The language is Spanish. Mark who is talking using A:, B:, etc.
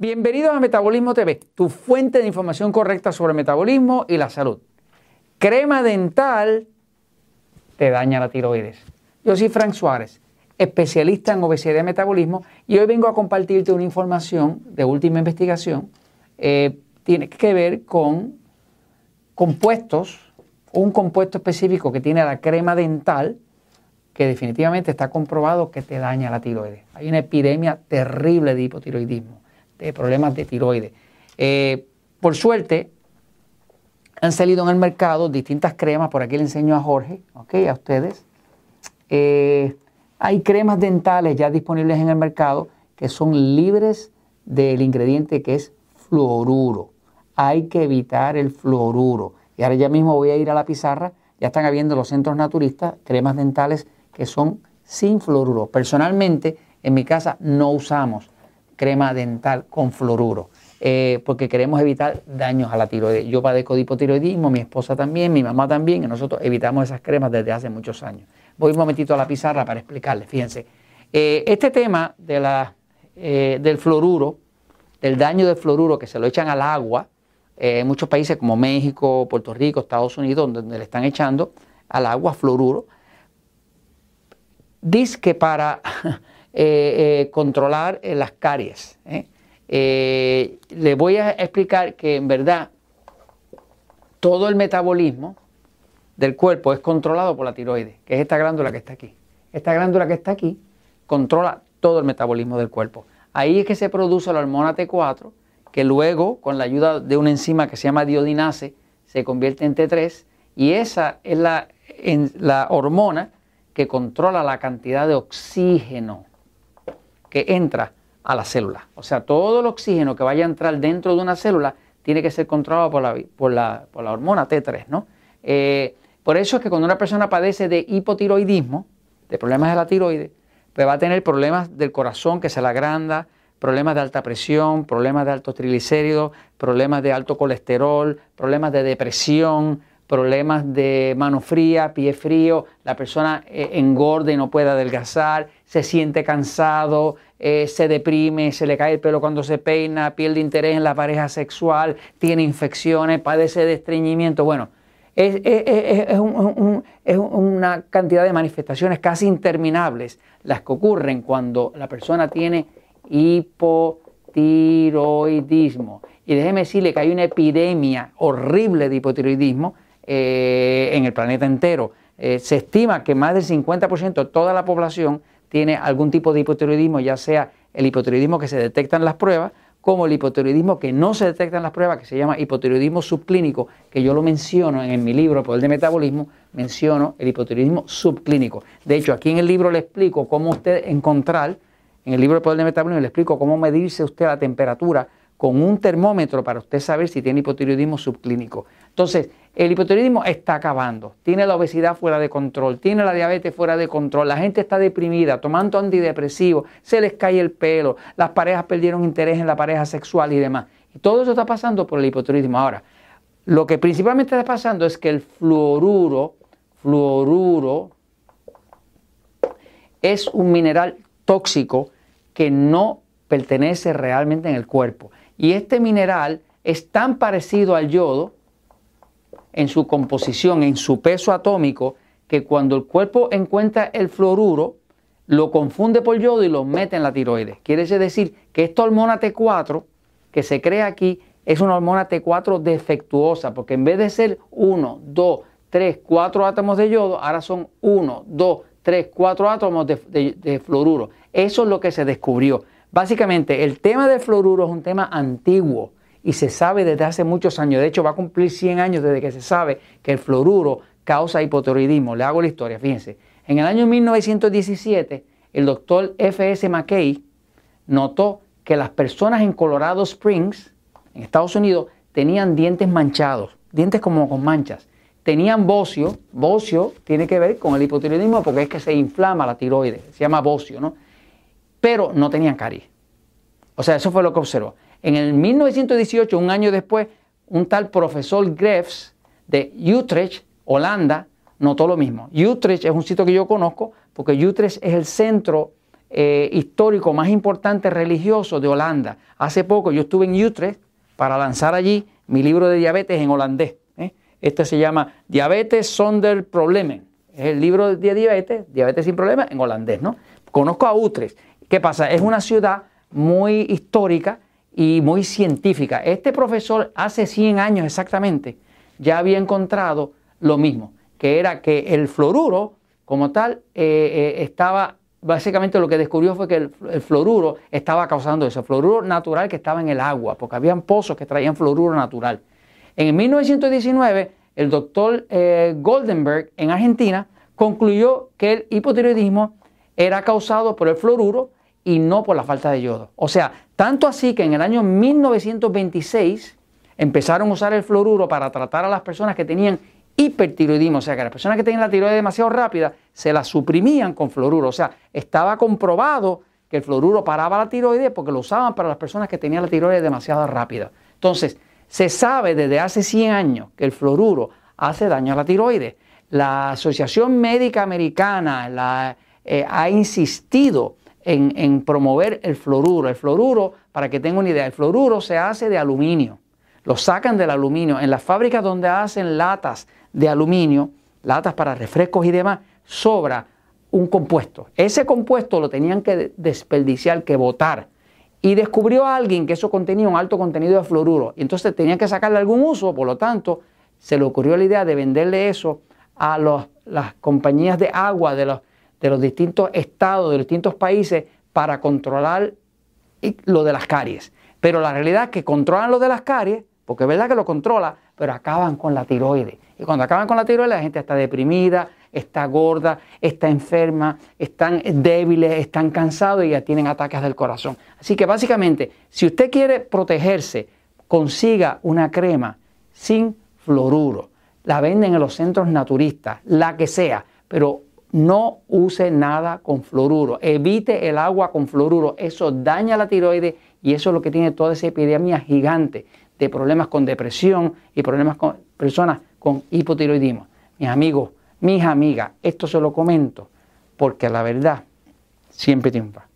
A: Bienvenidos a Metabolismo TV, tu fuente de información correcta sobre metabolismo y la salud. Crema dental te daña la tiroides. Yo soy Frank Suárez, especialista en obesidad y metabolismo, y hoy vengo a compartirte una información de última investigación. Eh, tiene que ver con compuestos, un compuesto específico que tiene la crema dental, que definitivamente está comprobado que te daña la tiroides. Hay una epidemia terrible de hipotiroidismo problemas de tiroides. Eh, por suerte, han salido en el mercado distintas cremas, por aquí le enseño a Jorge, ¿ok? A ustedes. Eh, hay cremas dentales ya disponibles en el mercado que son libres del ingrediente que es fluoruro. Hay que evitar el fluoruro. Y ahora ya mismo voy a ir a la pizarra. Ya están habiendo los centros naturistas cremas dentales que son sin fluoruro. Personalmente, en mi casa no usamos crema dental con fluoruro, eh, porque queremos evitar daños a la tiroides. Yo padezco de hipotiroidismo, mi esposa también, mi mamá también, y nosotros evitamos esas cremas desde hace muchos años. Voy un momentito a la pizarra para explicarles, fíjense. Eh, este tema de la, eh, del fluoruro, del daño del fluoruro que se lo echan al agua, en muchos países como México, Puerto Rico, Estados Unidos, donde le están echando al agua fluoruro, dice que para Eh, eh, controlar eh, las caries. le voy a explicar que en verdad todo el metabolismo del cuerpo es controlado por la tiroides, que es esta glándula que está aquí. Esta glándula que está aquí controla todo el metabolismo del cuerpo. Ahí es que se produce la hormona T4, que luego, con la ayuda de una enzima que se llama diodinase, se convierte en T3, y esa es la hormona que controla la cantidad de oxígeno que entra a la célula. O sea, todo el oxígeno que vaya a entrar dentro de una célula tiene que ser controlado por la, por la, por la hormona T3, ¿no? Eh, por eso es que cuando una persona padece de hipotiroidismo, de problemas de la tiroides, pues va a tener problemas del corazón que se la agranda, problemas de alta presión, problemas de altos triglicéridos, problemas de alto colesterol, problemas de depresión, problemas de mano fría, pie frío, la persona eh, engorde y no puede adelgazar, se siente cansado, eh, se deprime, se le cae el pelo cuando se peina, pierde interés en la pareja sexual, tiene infecciones, padece de estreñimiento. Bueno, es, una cantidad de manifestaciones casi interminables las que ocurren cuando la persona tiene hipotiroidismo. Y déjeme decirle que hay una epidemia horrible de hipotiroidismo eh, en el planeta entero. Eh, se estima que más del 50% de toda la población tiene algún tipo de hipotiroidismo, ya sea el hipotiroidismo que se detecta en las pruebas, como el hipotiroidismo que no se detecta en las pruebas, que se llama hipotiroidismo subclínico, que yo lo menciono en mi libro Poder de Metabolismo, menciono el hipotiroidismo subclínico. De hecho, aquí en el libro le explico cómo usted encontrar, en el libro Poder de Metabolismo le explico cómo medirse usted la temperatura con un termómetro para usted saber si tiene hipotiroidismo subclínico. Entonces, el hipotiroidismo está acabando, tiene la obesidad fuera de control, tiene la diabetes fuera de control, la gente está deprimida, tomando antidepresivos, se les cae el pelo, las parejas perdieron interés en la pareja sexual y demás. Y todo eso está pasando por el hipotiroidismo. Ahora, lo que principalmente está pasando es que el fluoruro, fluoruro, es un mineral tóxico que no pertenece realmente en el cuerpo. Y este mineral es tan parecido al yodo en su composición, en su peso atómico, que cuando el cuerpo encuentra el fluoruro, lo confunde por yodo y lo mete en la tiroides. Quiere decir que esta hormona T4 que se crea aquí es una hormona T4 defectuosa, porque en vez de ser 1, 2, 3, 4 átomos de yodo, ahora son 1, 2, 3, 4 átomos de, fluoruro. Eso es lo que se descubrió. Básicamente, el tema del fluoruro es un tema antiguo y se sabe desde hace muchos años, de hecho va a cumplir 100 años desde que se sabe que el fluoruro causa hipotiroidismo. Le hago la historia, fíjense. En el año 1917, el doctor F.S. McKay notó que las personas en Colorado Springs, en Estados Unidos, tenían dientes manchados, dientes como con manchas. Tenían bocio, bocio tiene que ver con el hipotiroidismo porque es que se inflama la tiroides, se llama bocio, ¿no? Pero no tenían caries. O sea, eso fue lo que observó. En el 1918, un año después, un tal profesor Grefs de Utrecht, Holanda, notó lo mismo. Utrecht es un sitio que yo conozco porque Utrecht es el centro eh, histórico más importante religioso de Holanda. Hace poco yo estuve en Utrecht para lanzar allí mi libro de diabetes en holandés. ¿eh? Este se llama Diabetes Sonder Problemen. Es el libro de diabetes, diabetes sin problemas, en holandés. ¿no? Conozco a Utrecht. ¿Qué pasa? Es una ciudad muy histórica y muy científica. Este profesor hace 100 años exactamente ya había encontrado lo mismo, que era que el fluoruro como tal eh, eh, estaba, básicamente lo que descubrió fue que el, fluoruro estaba causando eso, fluoruro natural que estaba en el agua, porque habían pozos que traían fluoruro natural. En 1919, el doctor eh, Goldenberg en Argentina concluyó que el hipotiroidismo era causado por el fluoruro y no por la falta de yodo. O sea, tanto así que en el año 1926 empezaron a usar el fluoruro para tratar a las personas que tenían hipertiroidismo, o sea que las personas que tenían la tiroides demasiado rápida se la suprimían con fluoruro, o sea, estaba comprobado que el fluoruro paraba la tiroides porque lo usaban para las personas que tenían la tiroides demasiado rápida. Entonces, se sabe desde hace 100 años que el fluoruro hace daño a la tiroides. La Asociación Médica Americana eh, ha insistido en, promover el fluoruro. El fluoruro, para que tengan una idea, el fluoruro se hace de aluminio. Lo sacan del aluminio. En las fábricas donde hacen latas de aluminio, latas para refrescos y demás, sobra un compuesto. Ese compuesto lo tenían que desperdiciar, que botar. Y descubrió a alguien que eso contenía un alto contenido de fluoruro. Y entonces tenían que sacarle algún uso, por lo tanto, se le ocurrió la idea de venderle eso a las compañías de agua de los de los distintos estados, de los distintos países, para controlar lo de las caries. Pero la realidad es que controlan lo de las caries, porque es verdad que lo controla, pero acaban con la tiroides. Y cuando acaban con la tiroides, la gente está deprimida, está gorda, está enferma, están débiles, están cansados y ya tienen ataques del corazón. Así que básicamente, si usted quiere protegerse, consiga una crema sin fluoruro. La venden en los centros naturistas, la que sea, pero no use nada con fluoruro. Evite el agua con fluoruro. Eso daña la tiroides y eso es lo que tiene toda esa epidemia gigante de problemas con depresión y problemas con personas con hipotiroidismo. Mis amigos, mis amigas, esto se lo comento porque la verdad siempre triunfa.